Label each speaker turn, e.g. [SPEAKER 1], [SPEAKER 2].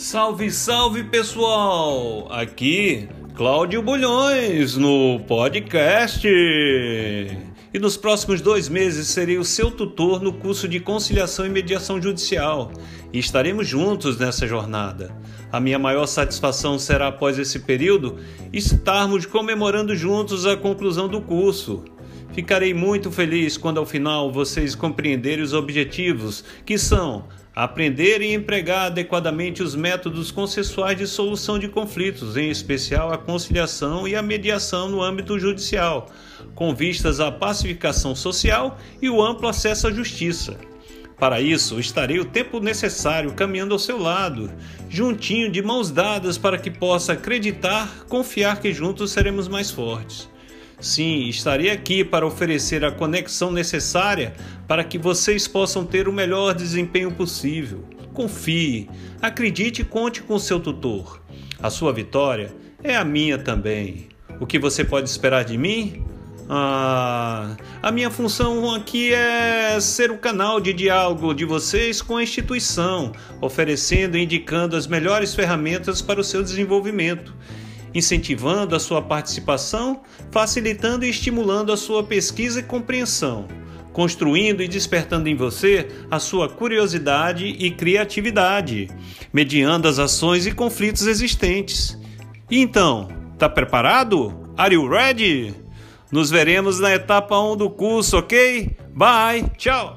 [SPEAKER 1] Salve, salve pessoal! Aqui Cláudio Bulhões no podcast. E nos próximos dois meses serei o seu tutor no curso de conciliação e mediação judicial e estaremos juntos nessa jornada. A minha maior satisfação será, após esse período, estarmos comemorando juntos a conclusão do curso. Ficarei muito feliz quando ao final vocês compreenderem os objetivos, que são aprender e empregar adequadamente os métodos consensuais de solução de conflitos, em especial a conciliação e a mediação no âmbito judicial, com vistas à pacificação social e o amplo acesso à justiça. Para isso, estarei o tempo necessário caminhando ao seu lado, juntinho de mãos dadas para que possa acreditar, confiar que juntos seremos mais fortes. Sim, estarei aqui para oferecer a conexão necessária para que vocês possam ter o melhor desempenho possível. Confie, acredite e conte com seu tutor. A sua vitória é a minha também. O que você pode esperar de mim? Ah, a minha função aqui é ser o canal de diálogo de vocês com a instituição, oferecendo e indicando as melhores ferramentas para o seu desenvolvimento incentivando a sua participação, facilitando e estimulando a sua pesquisa e compreensão, construindo e despertando em você a sua curiosidade e criatividade, mediando as ações e conflitos existentes. E então, tá preparado? Are you ready? Nos veremos na etapa 1 do curso, ok? Bye, tchau!